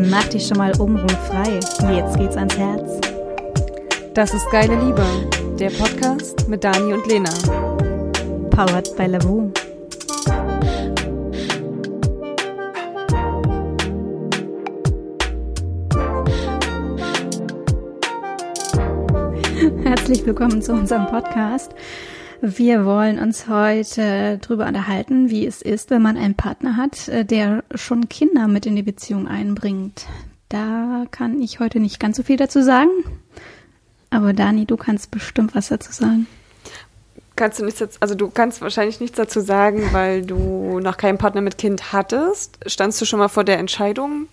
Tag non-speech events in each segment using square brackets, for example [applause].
Mach dich schon mal obenrum frei. Jetzt geht's ans Herz. Das ist Geile Liebe, der Podcast mit Dani und Lena. Powered by Lavu. Herzlich willkommen zu unserem Podcast. Wir wollen uns heute darüber unterhalten, wie es ist, wenn man einen Partner hat, äh, der schon Kinder mit in die Beziehung einbringt. Da kann ich heute nicht ganz so viel dazu sagen. Aber Dani, du kannst bestimmt was dazu sagen. Kannst du nichts dazu, also du kannst wahrscheinlich nichts dazu sagen, weil du noch keinen Partner mit Kind hattest. Standst du schon mal vor der Entscheidung?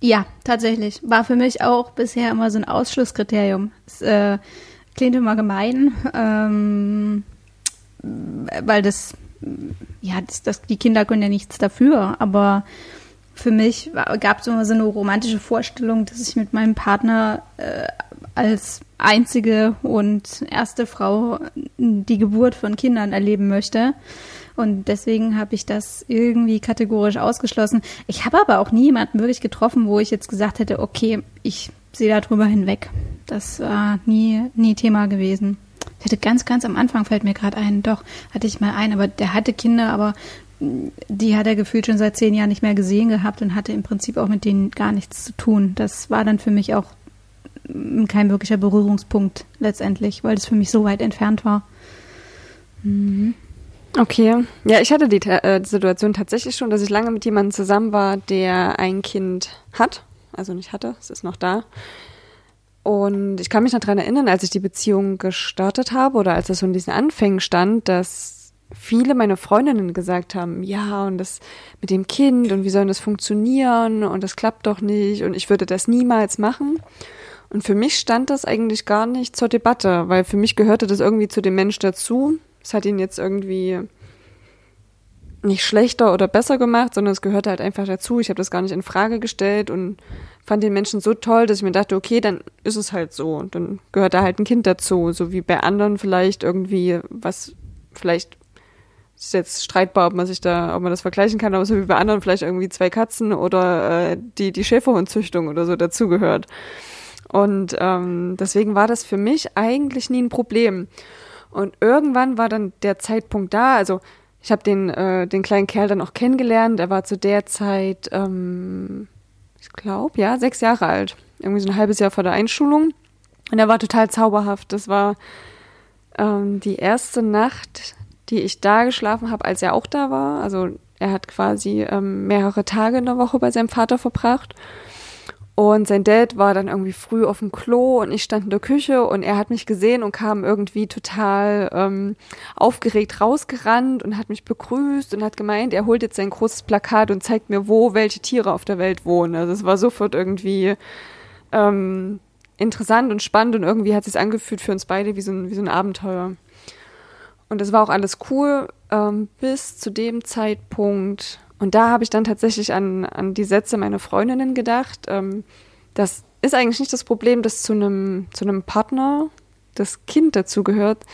Ja, tatsächlich. War für mich auch bisher immer so ein Ausschlusskriterium. Es, äh, klingt immer gemein, ähm, weil das, ja, das, das, die Kinder können ja nichts dafür, aber für mich gab es immer so eine romantische Vorstellung, dass ich mit meinem Partner äh, als einzige und erste Frau die Geburt von Kindern erleben möchte. Und deswegen habe ich das irgendwie kategorisch ausgeschlossen. Ich habe aber auch nie jemanden wirklich getroffen, wo ich jetzt gesagt hätte, okay, ich sehe da drüber hinweg. Das war nie, nie Thema gewesen. Ich hatte ganz, ganz am Anfang, fällt mir gerade ein, doch, hatte ich mal einen, aber der hatte Kinder, aber die hat er gefühlt schon seit zehn Jahren nicht mehr gesehen gehabt und hatte im Prinzip auch mit denen gar nichts zu tun. Das war dann für mich auch kein wirklicher Berührungspunkt letztendlich, weil es für mich so weit entfernt war. Mhm. Okay. Ja, ich hatte die äh, Situation tatsächlich schon, dass ich lange mit jemandem zusammen war, der ein Kind hat. Also nicht hatte, es ist noch da. Und ich kann mich noch daran erinnern, als ich die Beziehung gestartet habe oder als es so in diesen Anfängen stand, dass viele meiner Freundinnen gesagt haben, ja, und das mit dem Kind und wie soll das funktionieren und das klappt doch nicht und ich würde das niemals machen. Und für mich stand das eigentlich gar nicht zur Debatte, weil für mich gehörte das irgendwie zu dem Mensch dazu. Es hat ihn jetzt irgendwie nicht schlechter oder besser gemacht, sondern es gehörte halt einfach dazu. Ich habe das gar nicht in Frage gestellt und fand den Menschen so toll, dass ich mir dachte, okay, dann ist es halt so. Und dann gehört da halt ein Kind dazu. So wie bei anderen vielleicht irgendwie, was vielleicht ist jetzt streitbar, ob man sich da, ob man das vergleichen kann, aber so wie bei anderen vielleicht irgendwie zwei Katzen oder äh, die, die Schäferhundzüchtung oder so dazugehört. Und ähm, deswegen war das für mich eigentlich nie ein Problem. Und irgendwann war dann der Zeitpunkt da, also ich habe den, äh, den kleinen Kerl dann auch kennengelernt. Er war zu der Zeit, ähm, glaube, ja, sechs Jahre alt. Irgendwie so ein halbes Jahr vor der Einschulung. Und er war total zauberhaft. Das war ähm, die erste Nacht, die ich da geschlafen habe, als er auch da war. Also er hat quasi ähm, mehrere Tage in der Woche bei seinem Vater verbracht. Und sein Dad war dann irgendwie früh auf dem Klo und ich stand in der Küche und er hat mich gesehen und kam irgendwie total ähm, aufgeregt rausgerannt und hat mich begrüßt und hat gemeint, er holt jetzt sein großes Plakat und zeigt mir, wo welche Tiere auf der Welt wohnen. Also es war sofort irgendwie ähm, interessant und spannend und irgendwie hat es sich angefühlt für uns beide wie so ein, wie so ein Abenteuer. Und das war auch alles cool ähm, bis zu dem Zeitpunkt, und da habe ich dann tatsächlich an, an die Sätze meiner Freundinnen gedacht. Ähm, das ist eigentlich nicht das Problem, dass zu einem, zu einem Partner das Kind dazugehört.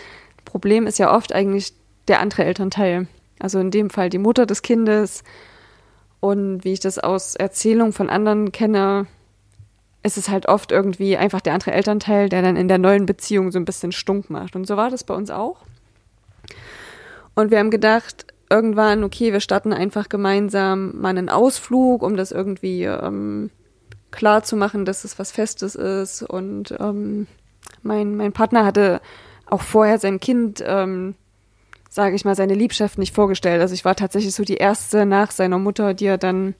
Problem ist ja oft eigentlich der andere Elternteil. Also in dem Fall die Mutter des Kindes. Und wie ich das aus Erzählungen von anderen kenne, ist es halt oft irgendwie einfach der andere Elternteil, der dann in der neuen Beziehung so ein bisschen stunk macht. Und so war das bei uns auch. Und wir haben gedacht, irgendwann, okay, wir starten einfach gemeinsam mal einen Ausflug, um das irgendwie ähm, klar zu machen, dass es was Festes ist. Und ähm, mein, mein Partner hatte auch vorher sein Kind, ähm, sage ich mal, seine Liebschaft nicht vorgestellt. Also ich war tatsächlich so die erste nach seiner Mutter, die er dann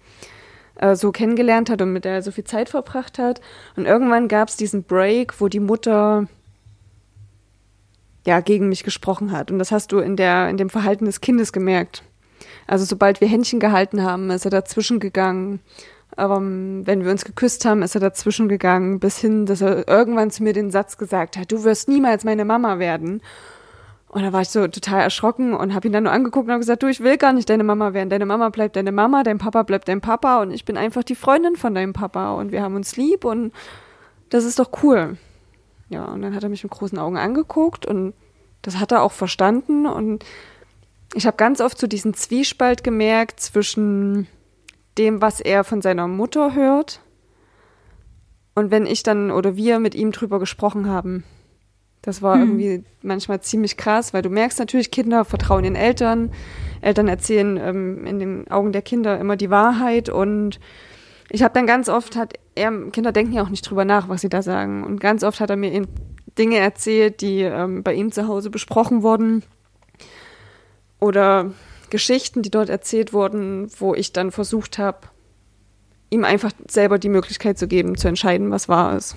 äh, so kennengelernt hat und mit der er so viel Zeit verbracht hat. Und irgendwann gab es diesen Break, wo die Mutter ja, gegen mich gesprochen hat. Und das hast du in der, in dem Verhalten des Kindes gemerkt. Also sobald wir Händchen gehalten haben, ist er dazwischen gegangen. Ähm, wenn wir uns geküsst haben, ist er dazwischen gegangen, bis hin, dass er irgendwann zu mir den Satz gesagt hat, du wirst niemals meine Mama werden. Und da war ich so total erschrocken und habe ihn dann nur angeguckt und habe gesagt, du, ich will gar nicht deine Mama werden. Deine Mama bleibt deine Mama, dein Papa bleibt dein Papa und ich bin einfach die Freundin von deinem Papa und wir haben uns lieb und das ist doch cool. Ja, und dann hat er mich mit großen Augen angeguckt und das hat er auch verstanden. Und ich habe ganz oft so diesen Zwiespalt gemerkt zwischen dem, was er von seiner Mutter hört. Und wenn ich dann oder wir mit ihm drüber gesprochen haben, das war hm. irgendwie manchmal ziemlich krass, weil du merkst natürlich, Kinder vertrauen den Eltern. Eltern erzählen ähm, in den Augen der Kinder immer die Wahrheit und ich habe dann ganz oft hat er Kinder denken ja auch nicht drüber nach, was sie da sagen und ganz oft hat er mir Dinge erzählt, die ähm, bei ihm zu Hause besprochen wurden oder Geschichten, die dort erzählt wurden, wo ich dann versucht habe, ihm einfach selber die Möglichkeit zu geben, zu entscheiden, was wahr ist.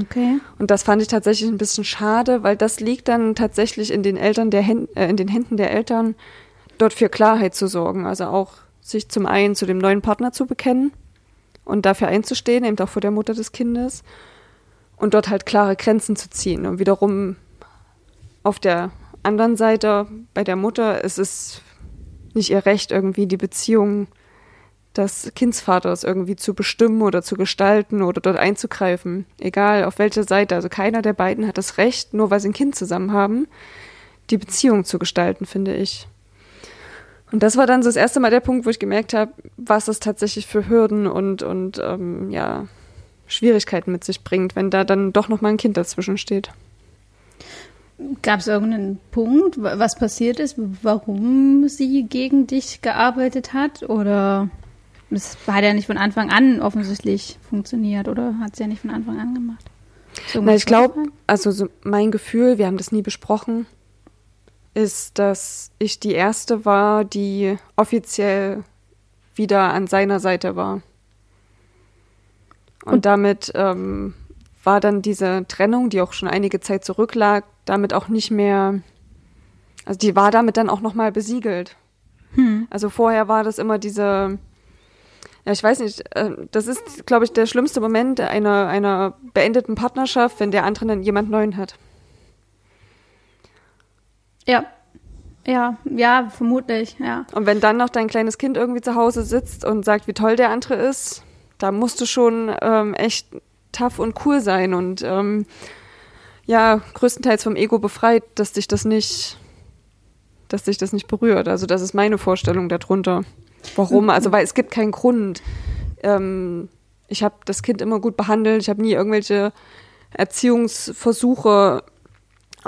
Okay. Und das fand ich tatsächlich ein bisschen schade, weil das liegt dann tatsächlich in den Eltern der Händ äh, in den Händen der Eltern, dort für Klarheit zu sorgen. Also auch sich zum einen zu dem neuen Partner zu bekennen und dafür einzustehen, eben auch vor der Mutter des Kindes und dort halt klare Grenzen zu ziehen. Und wiederum auf der anderen Seite bei der Mutter ist es nicht ihr Recht, irgendwie die Beziehung des Kindsvaters irgendwie zu bestimmen oder zu gestalten oder dort einzugreifen. Egal auf welcher Seite. Also keiner der beiden hat das Recht, nur weil sie ein Kind zusammen haben, die Beziehung zu gestalten, finde ich. Und das war dann so das erste Mal der Punkt, wo ich gemerkt habe, was es tatsächlich für Hürden und, und ähm, ja, Schwierigkeiten mit sich bringt, wenn da dann doch noch mal ein Kind dazwischen steht. Gab es irgendeinen Punkt, was passiert ist, warum sie gegen dich gearbeitet hat? Oder es hat ja nicht von Anfang an offensichtlich funktioniert oder hat sie ja nicht von Anfang an gemacht? Na, ich glaube, also so mein Gefühl, wir haben das nie besprochen, ist, dass ich die erste war, die offiziell wieder an seiner Seite war. Und, Und damit ähm, war dann diese Trennung, die auch schon einige Zeit zurücklag, damit auch nicht mehr, also die war damit dann auch nochmal besiegelt. Hm. Also vorher war das immer diese, ja, ich weiß nicht, äh, das ist, glaube ich, der schlimmste Moment einer, einer beendeten Partnerschaft, wenn der andere dann jemand Neuen hat. Ja. Ja, ja, vermutlich, ja. Und wenn dann noch dein kleines Kind irgendwie zu Hause sitzt und sagt, wie toll der andere ist, da musst du schon ähm, echt tough und cool sein und ähm, ja, größtenteils vom Ego befreit, dass dich das nicht, dass dich das nicht berührt. Also das ist meine Vorstellung darunter. Warum? Mhm. Also weil es gibt keinen Grund. Ähm, ich habe das Kind immer gut behandelt. Ich habe nie irgendwelche Erziehungsversuche,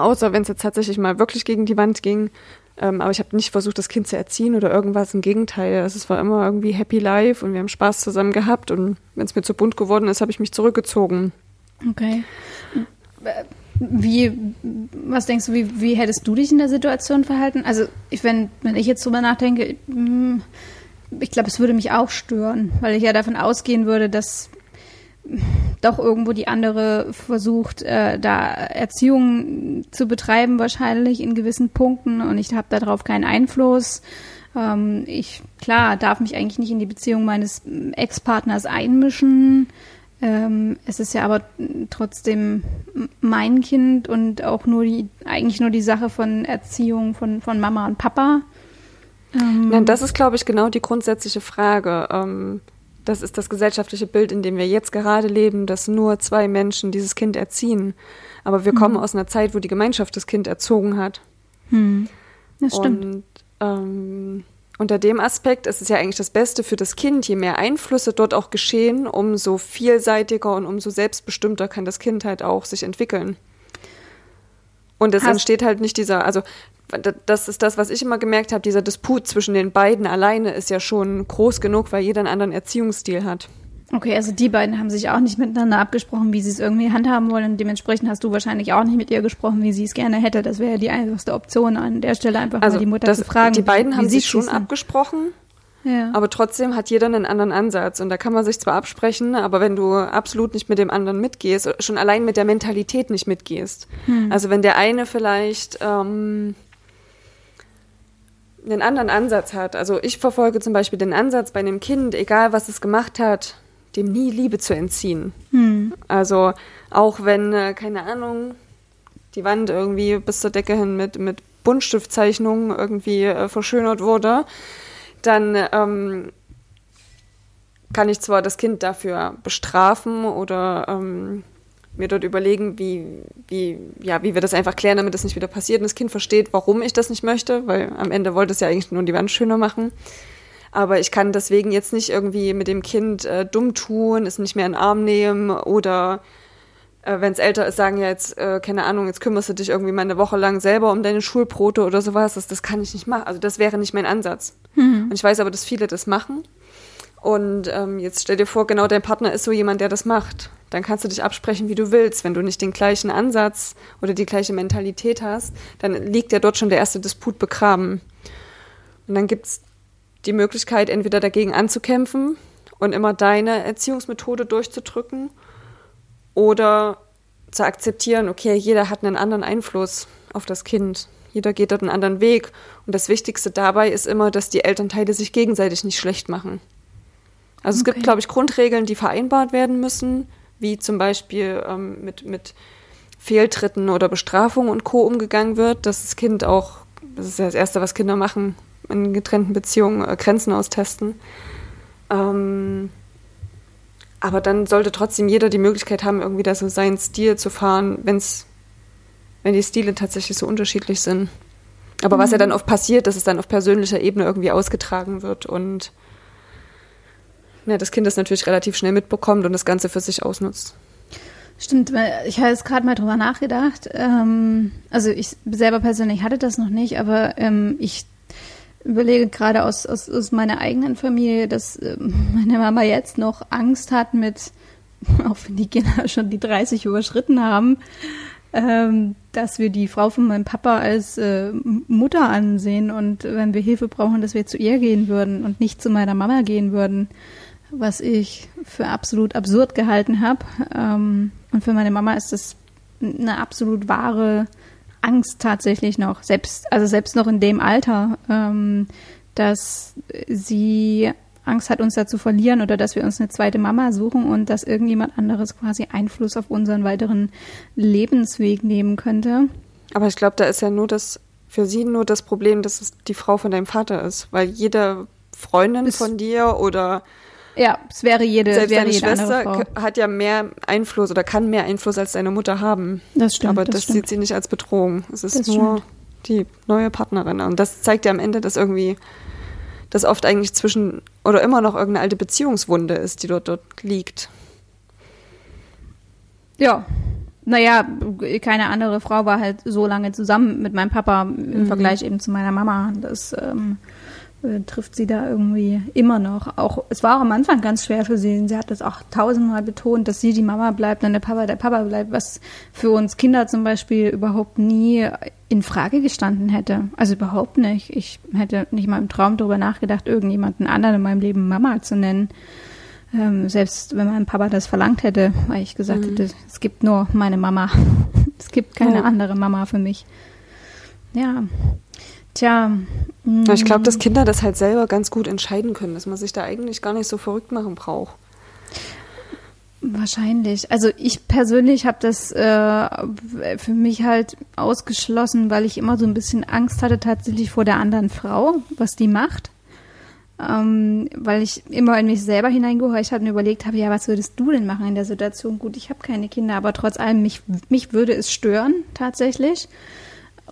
außer wenn es jetzt tatsächlich mal wirklich gegen die Wand ging. Ähm, aber ich habe nicht versucht, das Kind zu erziehen oder irgendwas. Im Gegenteil. Also es war immer irgendwie Happy Life und wir haben Spaß zusammen gehabt. Und wenn es mir zu bunt geworden ist, habe ich mich zurückgezogen. Okay. Wie, was denkst du, wie, wie hättest du dich in der Situation verhalten? Also, ich, wenn, wenn ich jetzt drüber nachdenke, hm, ich glaube, es würde mich auch stören, weil ich ja davon ausgehen würde, dass doch irgendwo die andere versucht, äh, da Erziehung zu betreiben, wahrscheinlich in gewissen Punkten und ich habe darauf keinen Einfluss. Ähm, ich, klar, darf mich eigentlich nicht in die Beziehung meines Ex-Partners einmischen. Ähm, es ist ja aber trotzdem mein Kind und auch nur die, eigentlich nur die Sache von Erziehung von, von Mama und Papa. Ähm, ja, das ist, glaube ich, genau die grundsätzliche Frage. Ähm, das ist das gesellschaftliche Bild, in dem wir jetzt gerade leben, dass nur zwei Menschen dieses Kind erziehen. Aber wir mhm. kommen aus einer Zeit, wo die Gemeinschaft das Kind erzogen hat. Mhm. Das stimmt. Und ähm, unter dem Aspekt ist es ja eigentlich das Beste für das Kind. Je mehr Einflüsse dort auch geschehen, umso vielseitiger und umso selbstbestimmter kann das Kind halt auch sich entwickeln. Und es entsteht halt nicht dieser, also das ist das, was ich immer gemerkt habe, dieser Disput zwischen den beiden alleine ist ja schon groß genug, weil jeder einen anderen Erziehungsstil hat. Okay, also die beiden haben sich auch nicht miteinander abgesprochen, wie sie es irgendwie handhaben wollen. Und dementsprechend hast du wahrscheinlich auch nicht mit ihr gesprochen, wie sie es gerne hätte. Das wäre die einfachste Option an der Stelle, einfach also mal die Mutter das, zu fragen. Die beiden haben sich schon abgesprochen. Ja. Aber trotzdem hat jeder einen anderen Ansatz. Und da kann man sich zwar absprechen, aber wenn du absolut nicht mit dem anderen mitgehst, schon allein mit der Mentalität nicht mitgehst. Hm. Also wenn der eine vielleicht ähm, einen anderen Ansatz hat. Also ich verfolge zum Beispiel den Ansatz bei einem Kind, egal was es gemacht hat, dem nie Liebe zu entziehen. Hm. Also auch wenn, äh, keine Ahnung, die Wand irgendwie bis zur Decke hin mit, mit Buntstiftzeichnungen irgendwie äh, verschönert wurde, dann ähm, kann ich zwar das Kind dafür bestrafen oder ähm, mir dort überlegen, wie, wie, ja, wie wir das einfach klären, damit das nicht wieder passiert und das Kind versteht, warum ich das nicht möchte, weil am Ende wollte es ja eigentlich nur die Wand schöner machen. Aber ich kann deswegen jetzt nicht irgendwie mit dem Kind äh, dumm tun, es nicht mehr in den Arm nehmen oder äh, wenn es älter ist, sagen ja jetzt, äh, keine Ahnung, jetzt kümmerst du dich irgendwie mal eine Woche lang selber um deine Schulbrote oder sowas. Das, das kann ich nicht machen. Also das wäre nicht mein Ansatz. Mhm. Und ich weiß aber, dass viele das machen. Und ähm, jetzt stell dir vor, genau dein Partner ist so jemand, der das macht. Dann kannst du dich absprechen, wie du willst. Wenn du nicht den gleichen Ansatz oder die gleiche Mentalität hast, dann liegt ja dort schon der erste Disput begraben. Und dann gibt's die Möglichkeit, entweder dagegen anzukämpfen und immer deine Erziehungsmethode durchzudrücken oder zu akzeptieren, okay, jeder hat einen anderen Einfluss auf das Kind. Jeder geht dort einen anderen Weg. Und das Wichtigste dabei ist immer, dass die Elternteile sich gegenseitig nicht schlecht machen. Also okay. es gibt, glaube ich, Grundregeln, die vereinbart werden müssen, wie zum Beispiel ähm, mit, mit Fehltritten oder Bestrafung und Co. umgegangen wird, dass das Kind auch, das ist ja das Erste, was Kinder machen in getrennten Beziehungen, äh, Grenzen austesten. Ähm, aber dann sollte trotzdem jeder die Möglichkeit haben, irgendwie da so seinen Stil zu fahren, wenn's, wenn die Stile tatsächlich so unterschiedlich sind. Aber mhm. was ja mhm. dann oft passiert, dass es dann auf persönlicher Ebene irgendwie ausgetragen wird und ja, das Kind das natürlich relativ schnell mitbekommt und das Ganze für sich ausnutzt. Stimmt, ich habe jetzt gerade mal drüber nachgedacht. Ähm, also ich selber persönlich hatte das noch nicht, aber ähm, ich überlege gerade aus, aus, aus meiner eigenen Familie, dass äh, [laughs] meine Mama jetzt noch Angst hat mit, [laughs] auch wenn die Kinder [laughs] schon die 30 überschritten haben, ähm, dass wir die Frau von meinem Papa als äh, Mutter ansehen und wenn wir Hilfe brauchen, dass wir zu ihr gehen würden und nicht zu meiner Mama gehen würden was ich für absolut absurd gehalten habe. Ähm, und für meine Mama ist das eine absolut wahre Angst tatsächlich noch, selbst, also selbst noch in dem Alter, ähm, dass sie Angst hat, uns da zu verlieren oder dass wir uns eine zweite Mama suchen und dass irgendjemand anderes quasi Einfluss auf unseren weiteren Lebensweg nehmen könnte. Aber ich glaube, da ist ja nur das, für sie nur das Problem, dass es die Frau von deinem Vater ist, weil jede Freundin Bis von dir oder ja, es wäre jede, Selbst wäre deine jede Schwester hat ja mehr Einfluss oder kann mehr Einfluss als deine Mutter haben. Das stimmt. Aber das, das stimmt. sieht sie nicht als Bedrohung. Es ist das nur stimmt. die neue Partnerin. Und das zeigt ja am Ende, dass irgendwie das oft eigentlich zwischen oder immer noch irgendeine alte Beziehungswunde ist, die dort, dort liegt. Ja. Naja, keine andere Frau war halt so lange zusammen mit meinem Papa im mhm. Vergleich eben zu meiner Mama. Das ähm, äh, trifft sie da irgendwie immer noch. Auch es war auch am Anfang ganz schwer für sie. Sie hat das auch tausendmal betont, dass sie die Mama bleibt und der Papa der Papa bleibt, was für uns Kinder zum Beispiel überhaupt nie in Frage gestanden hätte. Also überhaupt nicht. Ich hätte nicht mal im Traum darüber nachgedacht, irgendjemanden anderen in meinem Leben Mama zu nennen. Ähm, selbst wenn mein Papa das verlangt hätte, weil ich gesagt mhm. hätte, es gibt nur meine Mama. [laughs] es gibt keine oh. andere Mama für mich. Ja, Tja. Ich glaube, dass mm. Kinder das halt selber ganz gut entscheiden können, dass man sich da eigentlich gar nicht so verrückt machen braucht. Wahrscheinlich. Also ich persönlich habe das äh, für mich halt ausgeschlossen, weil ich immer so ein bisschen Angst hatte tatsächlich vor der anderen Frau, was die macht. Ähm, weil ich immer in mich selber hineingehorcht habe und überlegt habe, ja, was würdest du denn machen in der Situation? Gut, ich habe keine Kinder, aber trotz allem, mich, mich würde es stören tatsächlich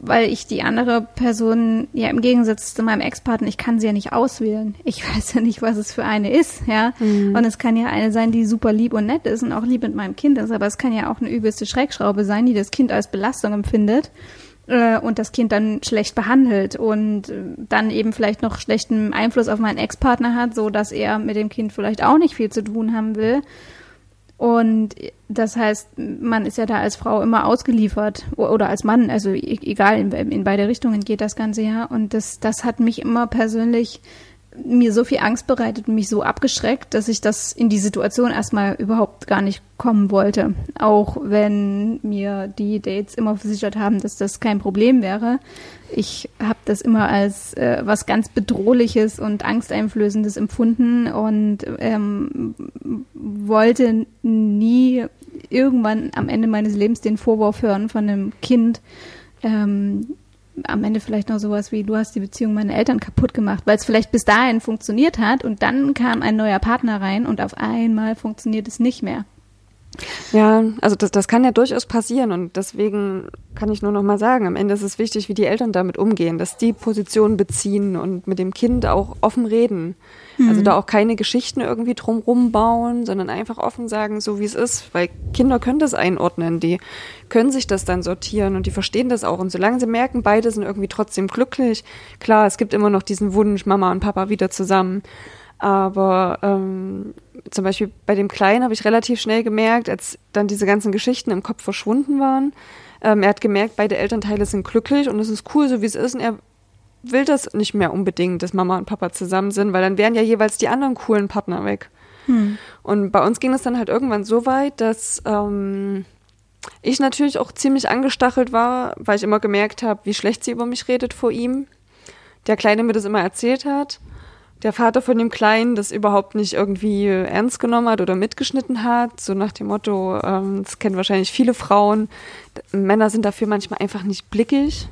weil ich die andere Person, ja im Gegensatz zu meinem Ex-Partner, ich kann sie ja nicht auswählen. Ich [laughs] weiß ja nicht, was es für eine ist, ja. Mhm. Und es kann ja eine sein, die super lieb und nett ist und auch lieb mit meinem Kind ist, aber es kann ja auch eine übelste Schreckschraube sein, die das Kind als Belastung empfindet äh, und das Kind dann schlecht behandelt und äh, dann eben vielleicht noch schlechten Einfluss auf meinen Ex-Partner hat, so dass er mit dem Kind vielleicht auch nicht viel zu tun haben will. Und das heißt, man ist ja da als Frau immer ausgeliefert oder als Mann, also e-, egal, in, beide Richtungen geht das Ganze ja. Und das, das hat mich immer persönlich mir so viel Angst bereitet und mich so abgeschreckt, dass ich das in die Situation erstmal überhaupt gar nicht kommen wollte. Auch wenn mir die Dates immer versichert haben, dass das kein Problem wäre. Ich habe das immer als äh, was ganz Bedrohliches und Angsteinflößendes empfunden und ähm, wollte nie irgendwann am Ende meines Lebens den Vorwurf hören von einem Kind, ähm, am Ende vielleicht noch sowas wie, du hast die Beziehung meiner Eltern kaputt gemacht, weil es vielleicht bis dahin funktioniert hat und dann kam ein neuer Partner rein und auf einmal funktioniert es nicht mehr. Ja, also das, das kann ja durchaus passieren und deswegen kann ich nur noch mal sagen, am Ende ist es wichtig, wie die Eltern damit umgehen, dass die Position beziehen und mit dem Kind auch offen reden. Mhm. Also da auch keine Geschichten irgendwie drumrum bauen, sondern einfach offen sagen, so wie es ist, weil Kinder können das einordnen, die können sich das dann sortieren und die verstehen das auch und solange sie merken, beide sind irgendwie trotzdem glücklich, klar, es gibt immer noch diesen Wunsch, Mama und Papa wieder zusammen, aber ähm, zum Beispiel bei dem Kleinen habe ich relativ schnell gemerkt, als dann diese ganzen Geschichten im Kopf verschwunden waren. Ähm, er hat gemerkt, beide Elternteile sind glücklich und es ist cool, so wie es ist. Und er will das nicht mehr unbedingt, dass Mama und Papa zusammen sind, weil dann wären ja jeweils die anderen coolen Partner weg. Hm. Und bei uns ging es dann halt irgendwann so weit, dass ähm, ich natürlich auch ziemlich angestachelt war, weil ich immer gemerkt habe, wie schlecht sie über mich redet vor ihm. Der Kleine mir das immer erzählt hat der Vater von dem Kleinen das überhaupt nicht irgendwie ernst genommen hat oder mitgeschnitten hat, so nach dem Motto, ähm, das kennen wahrscheinlich viele Frauen, Männer sind dafür manchmal einfach nicht blickig,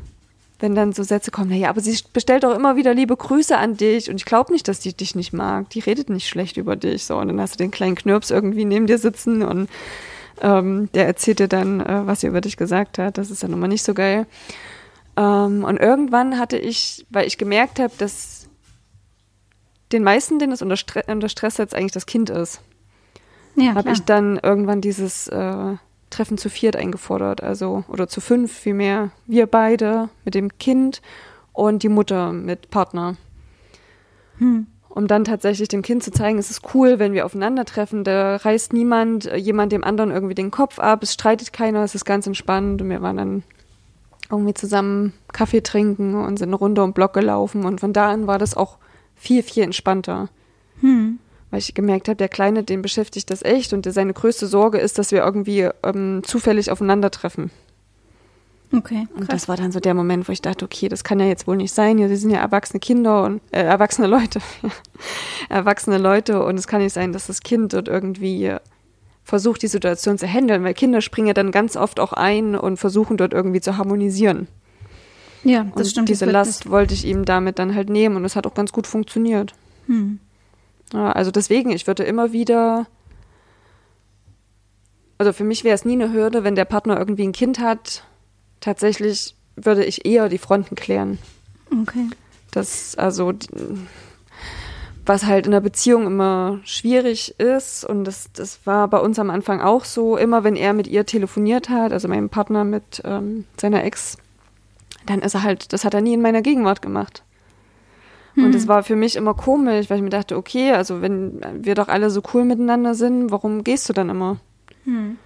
wenn dann so Sätze kommen, naja, aber sie bestellt auch immer wieder liebe Grüße an dich und ich glaube nicht, dass die dich nicht mag, die redet nicht schlecht über dich, so und dann hast du den kleinen Knirps irgendwie neben dir sitzen und ähm, der erzählt dir dann, äh, was sie über dich gesagt hat, das ist dann immer nicht so geil. Ähm, und irgendwann hatte ich, weil ich gemerkt habe, dass den meisten, denen es unter, Stre unter Stress setzt, eigentlich das Kind ist. Ja, habe ich dann irgendwann dieses äh, Treffen zu viert eingefordert, also oder zu fünf vielmehr. Wir beide mit dem Kind und die Mutter mit Partner. Hm. Um dann tatsächlich dem Kind zu zeigen, es ist cool, wenn wir aufeinandertreffen. Da reißt niemand äh, jemand dem anderen irgendwie den Kopf ab, es streitet keiner, es ist ganz entspannt. Und wir waren dann irgendwie zusammen Kaffee trinken und sind Runde um Block gelaufen. Und von da an war das auch viel, viel entspannter. Hm. Weil ich gemerkt habe, der Kleine, den beschäftigt das echt und seine größte Sorge ist, dass wir irgendwie ähm, zufällig aufeinandertreffen. Okay. Krass. Und das war dann so der Moment, wo ich dachte, okay, das kann ja jetzt wohl nicht sein. Ja, sie sind ja erwachsene Kinder und äh, erwachsene Leute. [laughs] erwachsene Leute und es kann nicht sein, dass das Kind dort irgendwie versucht, die Situation zu handeln, weil Kinder springen ja dann ganz oft auch ein und versuchen dort irgendwie zu harmonisieren. Ja, das und stimmt. Diese Last wollte ich ihm damit dann halt nehmen und es hat auch ganz gut funktioniert. Hm. Ja, also deswegen, ich würde immer wieder, also für mich wäre es nie eine Hürde, wenn der Partner irgendwie ein Kind hat. Tatsächlich würde ich eher die Fronten klären. Okay. Das, also, was halt in der Beziehung immer schwierig ist, und das, das war bei uns am Anfang auch so, immer wenn er mit ihr telefoniert hat, also mein Partner mit ähm, seiner Ex, dann ist er halt, das hat er nie in meiner Gegenwart gemacht. Und hm. war für mich immer komisch, weil ich mir dachte, okay, also wenn wir doch alle so cool miteinander sind, warum gehst du dann immer? Hm.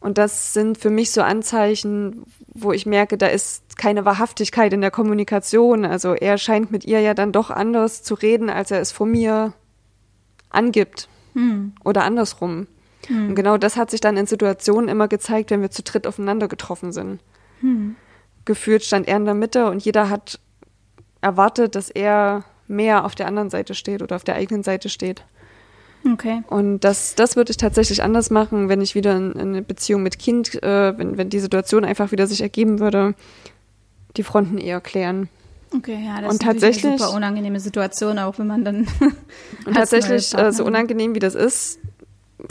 Und das sind für mich so Anzeichen, wo ich merke, da ist keine Wahrhaftigkeit in der Kommunikation. Also er scheint mit ihr ja dann doch anders zu reden, als er es vor mir angibt. Hm. Oder andersrum. Hm. Und genau das hat sich dann in Situationen immer gezeigt, wenn wir zu dritt aufeinander getroffen sind. Hm gefühlt stand er in der Mitte und jeder hat erwartet, dass er mehr auf der anderen Seite steht oder auf der eigenen Seite steht. Okay. Und das, das würde ich tatsächlich anders machen, wenn ich wieder in, in eine Beziehung mit Kind, äh, wenn, wenn die Situation einfach wieder sich ergeben würde, die Fronten eher klären. Okay, ja, das und ist tatsächlich, eine super unangenehme Situation, auch wenn man dann. [laughs] und tatsächlich, äh, so unangenehm wie das ist,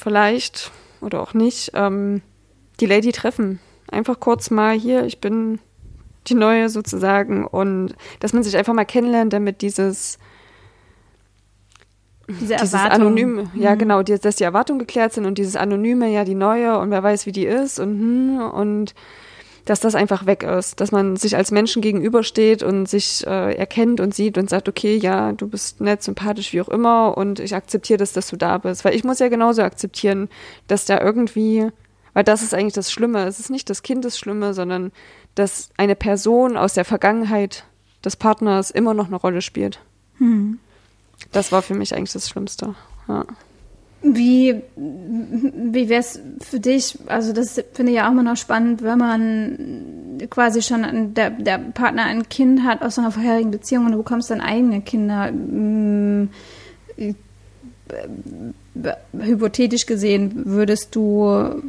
vielleicht oder auch nicht, ähm, die Lady treffen. Einfach kurz mal hier, ich bin die neue sozusagen und dass man sich einfach mal kennenlernt, damit dieses diese dieses Anonyme, mhm. ja genau, die, dass die Erwartungen geklärt sind und dieses Anonyme, ja die neue und wer weiß, wie die ist und hm, und dass das einfach weg ist, dass man sich als Menschen gegenübersteht und sich äh, erkennt und sieht und sagt, okay, ja, du bist nett, sympathisch, wie auch immer und ich akzeptiere das, dass du da bist, weil ich muss ja genauso akzeptieren, dass da irgendwie, weil das ist eigentlich das Schlimme, es ist nicht das Kind das Schlimme, sondern dass eine Person aus der Vergangenheit des Partners immer noch eine Rolle spielt. Hm. Das war für mich eigentlich das Schlimmste. Ja. Wie, wie wäre es für dich? Also, das finde ich ja auch immer noch spannend, wenn man quasi schon der, der Partner ein Kind hat aus einer vorherigen Beziehung und du bekommst dann eigene Kinder. Hm, hypothetisch gesehen, würdest du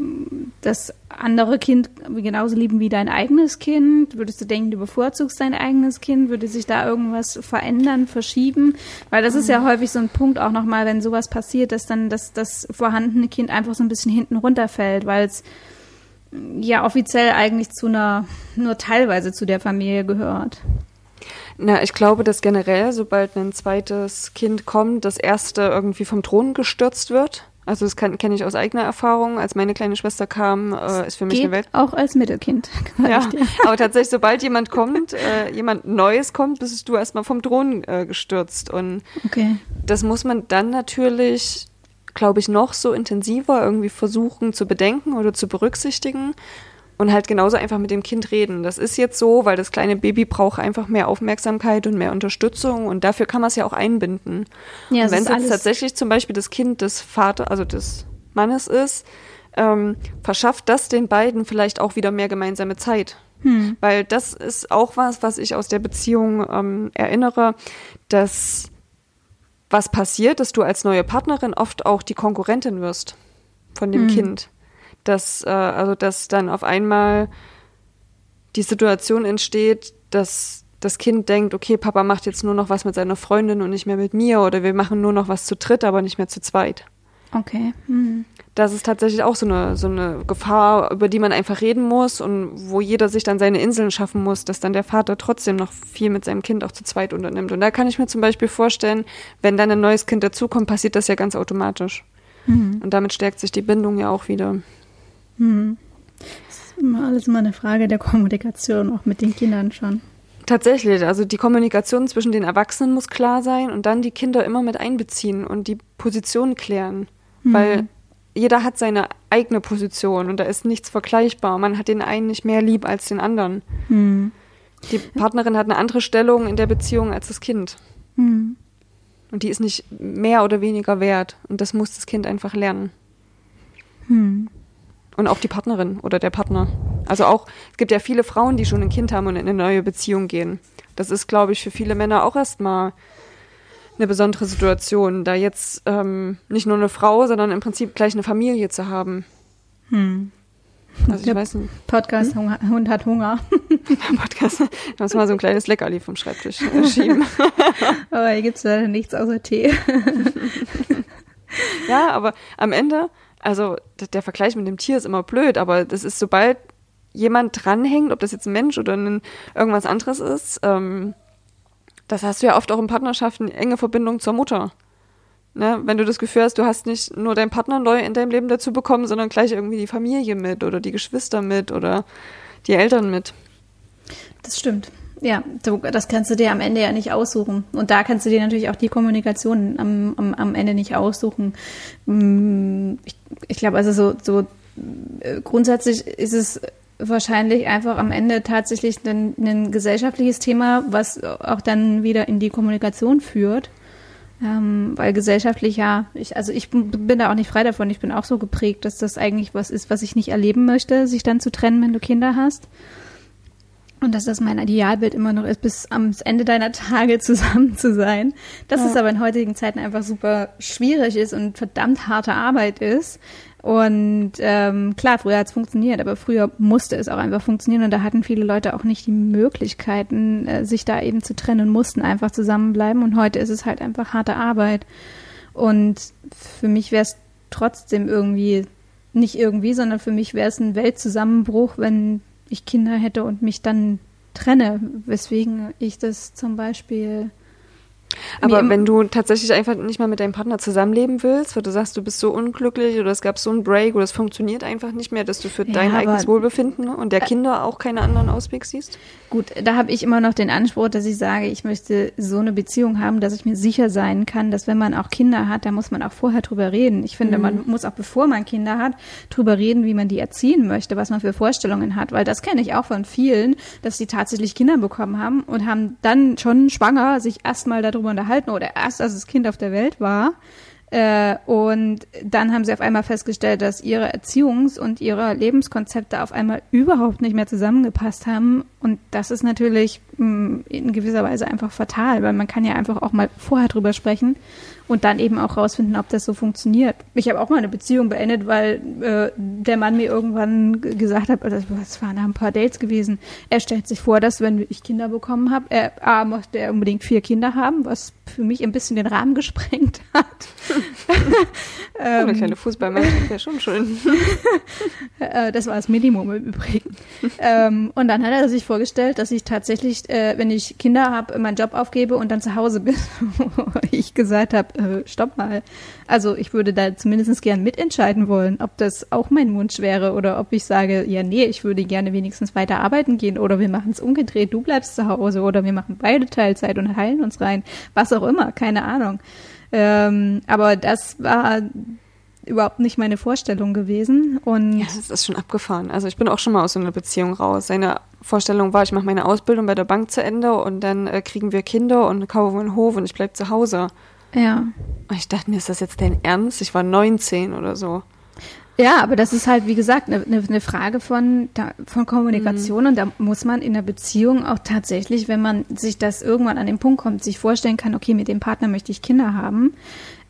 das andere Kind genauso lieben wie dein eigenes Kind? Würdest du denken, du bevorzugst dein eigenes Kind? Würde sich da irgendwas verändern, verschieben? Weil das ist ja mhm. häufig so ein Punkt auch nochmal, wenn sowas passiert, dass dann das, das vorhandene Kind einfach so ein bisschen hinten runterfällt, weil es ja offiziell eigentlich zu einer, nur teilweise zu der Familie gehört. Na, ich glaube, dass generell, sobald ein zweites Kind kommt, das erste irgendwie vom Thron gestürzt wird. Also das kenne ich aus eigener Erfahrung. Als meine kleine Schwester kam, äh, ist für mich Geht eine Welt. Auch als Mittelkind. [laughs] Ja, aber tatsächlich, sobald jemand kommt, äh, jemand Neues kommt, bist du erstmal vom Thron äh, gestürzt. Und okay. das muss man dann natürlich, glaube ich, noch so intensiver irgendwie versuchen zu bedenken oder zu berücksichtigen und halt genauso einfach mit dem Kind reden. Das ist jetzt so, weil das kleine Baby braucht einfach mehr Aufmerksamkeit und mehr Unterstützung und dafür kann man es ja auch einbinden. Ja, wenn es jetzt tatsächlich zum Beispiel das Kind des Vaters, also des Mannes ist, ähm, verschafft das den beiden vielleicht auch wieder mehr gemeinsame Zeit. Hm. Weil das ist auch was, was ich aus der Beziehung ähm, erinnere, dass was passiert, dass du als neue Partnerin oft auch die Konkurrentin wirst von dem hm. Kind dass, äh, also dass dann auf einmal die Situation entsteht, dass das Kind denkt, okay, Papa macht jetzt nur noch was mit seiner Freundin und nicht mehr mit mir oder wir machen nur noch was zu dritt, aber nicht mehr zu zweit. Okay. Mhm. Das ist tatsächlich auch so eine, so eine Gefahr, über die man einfach reden muss und wo jeder sich dann seine Inseln schaffen muss, dass dann der Vater trotzdem noch viel mit seinem Kind auch zu zweit unternimmt. Und da kann ich mir zum Beispiel vorstellen, wenn dann ein neues Kind dazukommt, passiert das ja ganz automatisch. Mhm. Und damit stärkt sich die Bindung ja auch wieder. Hm. Das ist immer alles immer eine Frage der Kommunikation, auch mit den Kindern schon. Tatsächlich, also die Kommunikation zwischen den Erwachsenen muss klar sein und dann die Kinder immer mit einbeziehen und die Position klären. Mhm. Weil jeder hat seine eigene Position und da ist nichts vergleichbar. Man hat den einen nicht mehr lieb als den anderen. Mhm. Die Partnerin hat eine andere Stellung in der Beziehung als das Kind. Mhm. Und die ist nicht mehr oder weniger wert. Und das muss das Kind einfach lernen. Und auch die Partnerin oder der Partner. Also auch, es gibt ja viele Frauen, die schon ein Kind haben und in eine neue Beziehung gehen. Das ist, glaube ich, für viele Männer auch erstmal eine besondere Situation, da jetzt ähm, nicht nur eine Frau, sondern im Prinzip gleich eine Familie zu haben. Hm. Also ich weiß nicht. Podcast hm? Hund hat Hunger. [laughs] Podcast. Da muss mal so ein kleines Leckerli vom Schreibtisch schieben. [laughs] aber hier gibt es leider nichts außer Tee. [laughs] ja, aber am Ende also der Vergleich mit dem Tier ist immer blöd, aber das ist, sobald jemand dranhängt, ob das jetzt ein Mensch oder ein, irgendwas anderes ist, ähm, das hast du ja oft auch in Partnerschaften, enge Verbindung zur Mutter. Ne? Wenn du das Gefühl hast, du hast nicht nur deinen Partner neu in deinem Leben dazu bekommen, sondern gleich irgendwie die Familie mit oder die Geschwister mit oder die Eltern mit. Das stimmt. Ja, du, das kannst du dir am Ende ja nicht aussuchen. Und da kannst du dir natürlich auch die Kommunikation am, am, am Ende nicht aussuchen. Mm, ich, ich glaube, also so, so äh, grundsätzlich ist es wahrscheinlich einfach am Ende tatsächlich ein, ein gesellschaftliches Thema, was auch dann wieder in die Kommunikation führt. Ähm, weil gesellschaftlich ja, ich, also ich bin da auch nicht frei davon. Ich bin auch so geprägt, dass das eigentlich was ist, was ich nicht erleben möchte, sich dann zu trennen, wenn du Kinder hast. Und dass das mein Idealbild immer noch ist, bis am Ende deiner Tage [laughs] zusammen zu sein. Dass ja. es aber in heutigen Zeiten einfach super schwierig ist und verdammt harte Arbeit ist. Und ähm, klar, früher hat es funktioniert, aber früher musste es auch einfach funktionieren und da hatten viele Leute auch nicht die Möglichkeiten, äh, sich da eben zu trennen und mussten einfach zusammenbleiben. Und heute ist es halt einfach harte Arbeit. Und für mich wäre es trotzdem irgendwie, nicht irgendwie, sondern für mich wäre es ein Weltzusammenbruch, wenn ich Kinder hätte und mich dann trenne, weswegen ich das zum Beispiel aber wenn du tatsächlich einfach nicht mal mit deinem Partner zusammenleben willst, weil du sagst, du bist so unglücklich oder es gab so einen Break oder es funktioniert einfach nicht mehr, dass du für ja, dein eigenes Wohlbefinden und der Kinder auch keine anderen Ausweg siehst? Gut, da habe ich immer noch den Anspruch, dass ich sage, ich möchte so eine Beziehung haben, dass ich mir sicher sein kann, dass wenn man auch Kinder hat, da muss man auch vorher drüber reden. Ich finde, mhm. man muss auch bevor man Kinder hat, drüber reden, wie man die erziehen möchte, was man für Vorstellungen hat, weil das kenne ich auch von vielen, dass sie tatsächlich Kinder bekommen haben und haben dann schon schwanger sich erstmal darüber darüber unterhalten oder erst als das Kind auf der Welt war. Äh, und dann haben sie auf einmal festgestellt, dass ihre Erziehungs- und ihre Lebenskonzepte auf einmal überhaupt nicht mehr zusammengepasst haben Und das ist natürlich mh, mm, in gewisser Weise einfach fatal, weil man kann ja einfach auch mal vorher drüber sprechen und dann eben auch rausfinden, ob das so funktioniert. Ich habe auch mal eine Beziehung beendet, weil äh, der Mann mir irgendwann gesagt hat, das, das waren ein paar Dates gewesen. Er stellt sich vor, dass wenn ich Kinder bekommen habe, er A, möchte er unbedingt vier Kinder haben, was für mich ein bisschen den Rahmen gesprengt [laughs] hat. [laughs] ähm, eine kleine Fußballmannschaft wäre schon schön. [laughs] Äh, das war das Minimum im Übrigen. ähm, und dann hat er sich vorgestellt, dass ich tatsächlich, äh, wenn ich Kinder habe, meinen Job aufgebe und dann zu Hause bin. ich gesagt habe, äh, stopp mal. Also ich würde da zumindest gern mitentscheiden wollen, ob das auch mein Wunsch wäre oder ob ich sage, ja, nee, ich würde gerne wenigstens weiter arbeiten gehen oder wir machen es umgedreht, du bleibst zu Hause oder wir machen beide Teilzeit und heilen uns rein. Was auch immer, keine Ahnung. Ähm, aber das war überhaupt nicht meine Vorstellung gewesen. Und ja, das ist schon abgefahren. Also ich bin auch schon mal aus so einer Beziehung raus. Seine Vorstellung war, ich mache meine Ausbildung bei der Bank zu Ende und dann äh, kriegen wir Kinder und kaufen einen Hof und ich bleibe zu Hause. Ja. Und ich dachte mir, ist das jetzt dein Ernst? Ich war 19 oder so. Ja, aber das ist halt, wie gesagt, eine, eine Frage von, von Kommunikation mhm. und da muss man in der Beziehung auch tatsächlich, wenn man sich das irgendwann an den Punkt kommt, sich vorstellen kann, okay, mit dem Partner möchte ich Kinder haben.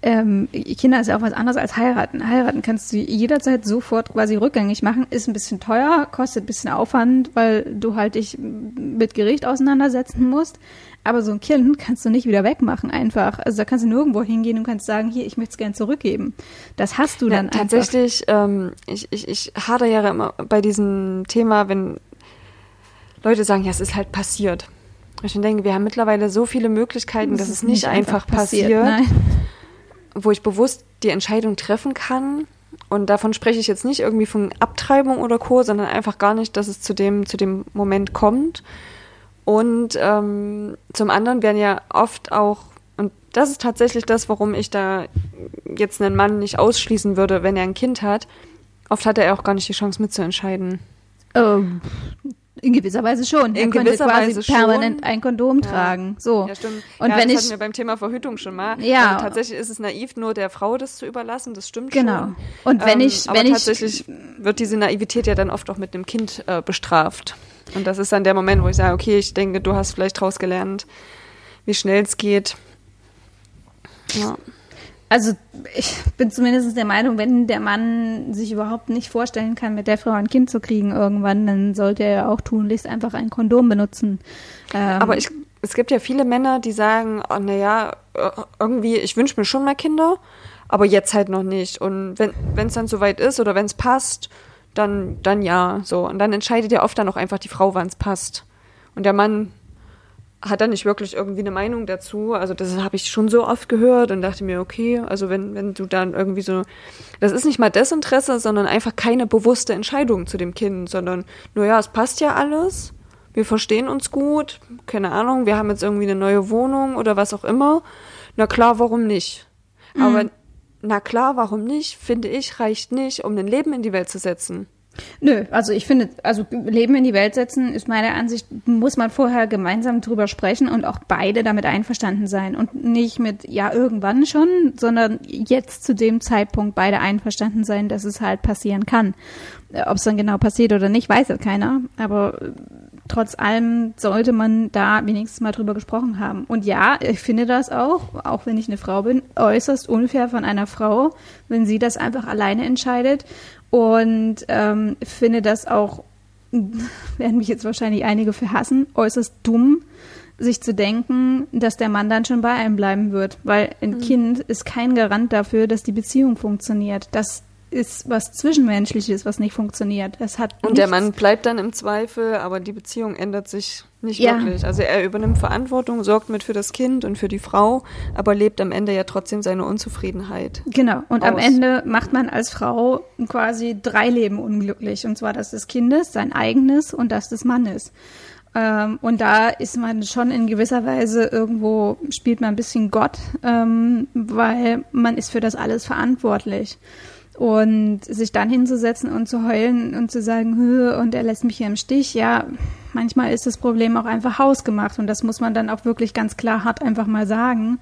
Ähm, Kinder ist ja auch was anderes als heiraten. Heiraten kannst du jederzeit sofort quasi rückgängig machen, ist ein bisschen teuer, kostet ein bisschen Aufwand, weil du halt dich mit Gericht auseinandersetzen musst. Aber so ein Kind kannst du nicht wieder wegmachen einfach. Also da kannst du nirgendwo hingehen und kannst sagen, hier, ich möchte es gerne zurückgeben. Das hast du dann ja, tatsächlich, einfach. Ähm, ich, ich, ich hader ja immer bei diesem Thema, wenn Leute sagen, ja, es ist halt passiert. Ich denke, wir haben mittlerweile so viele Möglichkeiten, das dass es nicht, nicht einfach, einfach passiert, passiert wo ich bewusst die Entscheidung treffen kann. Und davon spreche ich jetzt nicht irgendwie von Abtreibung oder Co., sondern einfach gar nicht, dass es zu dem, zu dem Moment kommt. Und ähm, zum anderen werden ja oft auch, und das ist tatsächlich das, warum ich da jetzt einen Mann nicht ausschließen würde, wenn er ein Kind hat, oft hat er auch gar nicht die Chance mitzuentscheiden. Oh, in gewisser Weise schon. In er gewisser Weise permanent schon. ein Kondom ja. tragen. So. Ja, stimmt. Und ja, wenn das ich, hatten wir beim Thema Verhütung schon mal. Ja. Also tatsächlich ist es naiv, nur der Frau das zu überlassen. Das stimmt genau. schon. Genau. Und wenn ähm, ich, aber wenn tatsächlich ich, wird diese Naivität ja dann oft auch mit einem Kind äh, bestraft. Und das ist dann der Moment, wo ich sage, okay, ich denke, du hast vielleicht daraus gelernt, wie schnell es geht. Ja. Also ich bin zumindest der Meinung, wenn der Mann sich überhaupt nicht vorstellen kann, mit der Frau ein Kind zu kriegen irgendwann, dann sollte er auch tunlichst einfach ein Kondom benutzen. Ähm, Aber ich, es gibt ja viele Männer, die sagen, oh, naja, äh, irgendwie, ich wünsche mir schon mal Kinder, aber jetzt halt noch nicht. Und wenn es dann soweit ist oder wenn es passt, dann, dann ja, so. Und dann entscheidet ja oft dann auch einfach die Frau, wann es passt. Und der Mann hat dann nicht wirklich irgendwie eine Meinung dazu. Also das habe ich schon so oft gehört und dachte mir, okay, also wenn, wenn du dann irgendwie so, das ist nicht mal Desinteresse, sondern einfach keine bewusste Entscheidung zu dem Kind, sondern nur ja, es passt ja alles, wir verstehen uns gut, keine Ahnung, wir haben jetzt irgendwie eine neue Wohnung oder was auch immer. Na klar, warum nicht? Mhm. Aber na klar, warum nicht, finde ich, reicht nicht, um ein Leben in die Welt zu setzen. Nö, also ich finde, also Leben in die Welt setzen ist meiner Ansicht, muss man vorher gemeinsam drüber sprechen und auch beide damit einverstanden sein und nicht mit, ja, irgendwann schon, sondern jetzt zu dem Zeitpunkt beide einverstanden sein, dass es halt passieren kann. Ob es dann genau passiert oder nicht, weiß ja keiner, aber trotz allem sollte man da wenigstens mal drüber gesprochen haben. Und ja, ich finde das auch, auch wenn ich eine Frau bin, äußerst unfair von einer Frau, wenn sie das einfach alleine entscheidet. Und ähm, finde das auch, [laughs] werden mich jetzt wahrscheinlich einige verhassen, äußerst dumm, sich zu denken, dass der Mann dann schon bei einem bleiben wird. Weil ein mhm. Kind ist kein Garant dafür, dass die Beziehung funktioniert. Das ist was Zwischenmenschliches, was nicht funktioniert. Es hat und der Mann bleibt dann im Zweifel, aber die Beziehung ändert sich nicht ja. wirklich. Also er übernimmt Verantwortung, sorgt mit für das Kind und für die Frau, aber lebt am Ende ja trotzdem seine Unzufriedenheit. Genau. Und aus. am Ende macht man als Frau quasi drei Leben unglücklich. Und zwar das des Kindes, sein eigenes und das des Mannes. Ähm, und da ist man schon in gewisser Weise irgendwo, spielt man ein bisschen Gott, ähm, weil man ist für das alles verantwortlich. Und sich dann hinzusetzen und zu heulen und zu sagen, Hö, und er lässt mich hier im Stich, ja, manchmal ist das Problem auch einfach hausgemacht und das muss man dann auch wirklich ganz klar hart einfach mal sagen.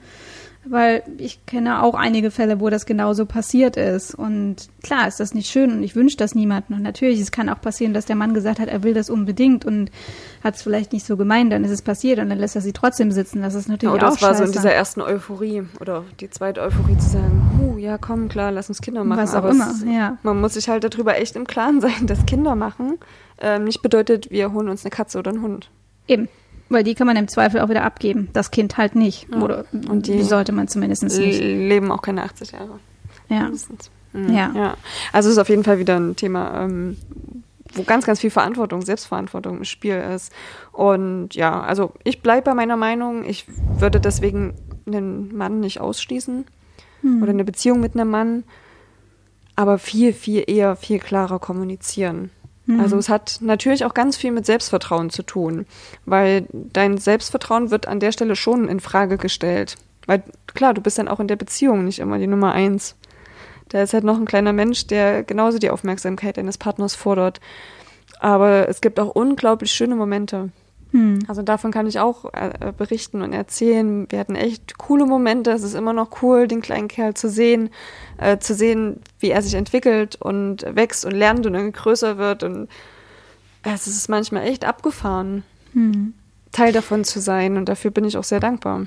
Weil ich kenne auch einige Fälle, wo das genauso passiert ist. Und klar ist das nicht schön und ich wünsche das niemandem. Und natürlich, es kann auch passieren, dass der Mann gesagt hat, er will das unbedingt und hat es vielleicht nicht so gemeint, dann ist es passiert und dann lässt er sie trotzdem sitzen. Das ist natürlich ja, oder auch das war scheiße. so in dieser ersten Euphorie oder die zweite Euphorie zu sagen, uh, ja komm, klar, lass uns Kinder machen. Was auch Aber immer, es, ja. Man muss sich halt darüber echt im Klaren [laughs] sein, dass Kinder machen ähm, nicht bedeutet, wir holen uns eine Katze oder einen Hund. Eben. Weil die kann man im Zweifel auch wieder abgeben. Das Kind halt nicht. Ja. Oder und die sollte man zumindest nicht. leben auch keine 80 Jahre. Ja. Mhm. ja. ja. Also es ist auf jeden Fall wieder ein Thema, ähm, wo ganz, ganz viel Verantwortung, Selbstverantwortung im Spiel ist. Und ja, also ich bleibe bei meiner Meinung. Ich würde deswegen einen Mann nicht ausschließen hm. oder eine Beziehung mit einem Mann, aber viel, viel eher, viel klarer kommunizieren. Mhm. Also es hat natürlich auch ganz viel mit Selbstvertrauen zu tun, weil dein Selbstvertrauen wird an der Stelle schon in Frage gestellt. Weil klar, du bist dann auch in der Beziehung nicht immer die Nummer eins. Da ist halt noch ein kleiner Mensch, der genauso die Aufmerksamkeit deines Partners fordert. Aber es gibt auch unglaublich schöne Momente. Hm. Also davon kann ich auch äh, berichten und erzählen. Wir hatten echt coole Momente. Es ist immer noch cool, den kleinen Kerl zu sehen, äh, zu sehen, wie er sich entwickelt und wächst und lernt und irgendwie größer wird. Und es ist manchmal echt abgefahren, hm. Teil davon zu sein. Und dafür bin ich auch sehr dankbar.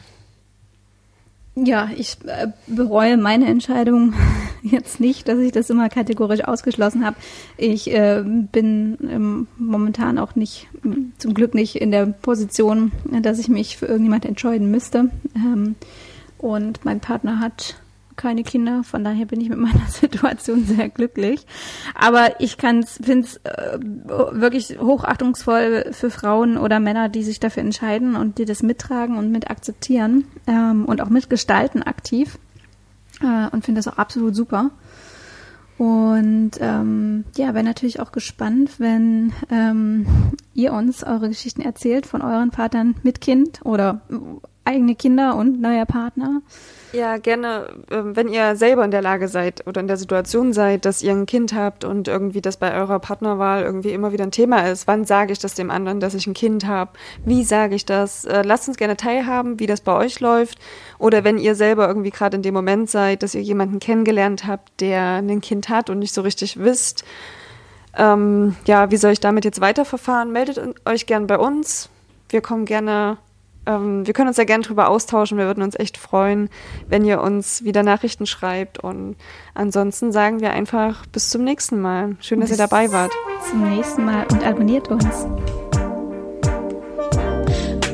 Ja, ich äh, bereue meine Entscheidung [laughs] [laughs] jetzt nicht, dass ich das immer kategorisch ausgeschlossen habe. Ich äh, bin ähm, momentan auch nicht, zum Glück nicht in der Position, dass ich mich für irgendjemand entscheiden müsste. Ähm, und mein Partner hat keine Kinder, von daher bin ich mit [laughs] meiner Situation sehr glücklich. Aber ich finde es äh, wirklich hochachtungsvoll für Frauen oder Männer, die sich dafür entscheiden und die das mittragen und mit akzeptieren ähm, und auch mitgestalten aktiv. Äh, und finde das auch absolut super. Und ähm, ja, wäre natürlich auch gespannt, wenn ähm, ihr uns eure Geschichten erzählt von euren Partnern mit Kind oder eigene Kinder und neuer Partner. Ja, gerne, ähm, wenn ihr selber in der Lage seid oder in der Situation seid, dass ihr ein Kind habt und irgendwie das bei eurer Partnerwahl irgendwie immer wieder ein Thema ist. Wann sage ich das dem anderen, dass ich ein Kind habe? Wie sage ich das? Äh, lasst uns gerne teilhaben, wie das bei euch läuft. Oder wenn ihr selber irgendwie gerade in dem Moment seid, dass ihr jemanden kennengelernt habt, der ein Kind hat und nicht so richtig wisst, ähm, ja, wie soll ich damit jetzt weiterverfahren? Meldet euch gern bei uns. Wir kommen gerne ähm, wir können uns ja gerne drüber austauschen. Wir würden uns echt freuen, wenn ihr uns wieder Nachrichten schreibt. Und ansonsten sagen wir einfach bis zum nächsten Mal. Schön, dass bis ihr dabei wart. Zum nächsten Mal und abonniert uns.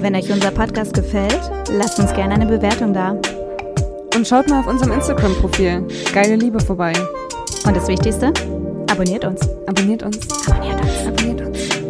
Wenn euch unser Podcast gefällt, lasst uns gerne eine Bewertung da. Und schaut mal auf unserem Instagram-Profil Geile Liebe vorbei. Und das Wichtigste, abonniert uns. Abonniert uns. Abonniert uns. Abonniert uns.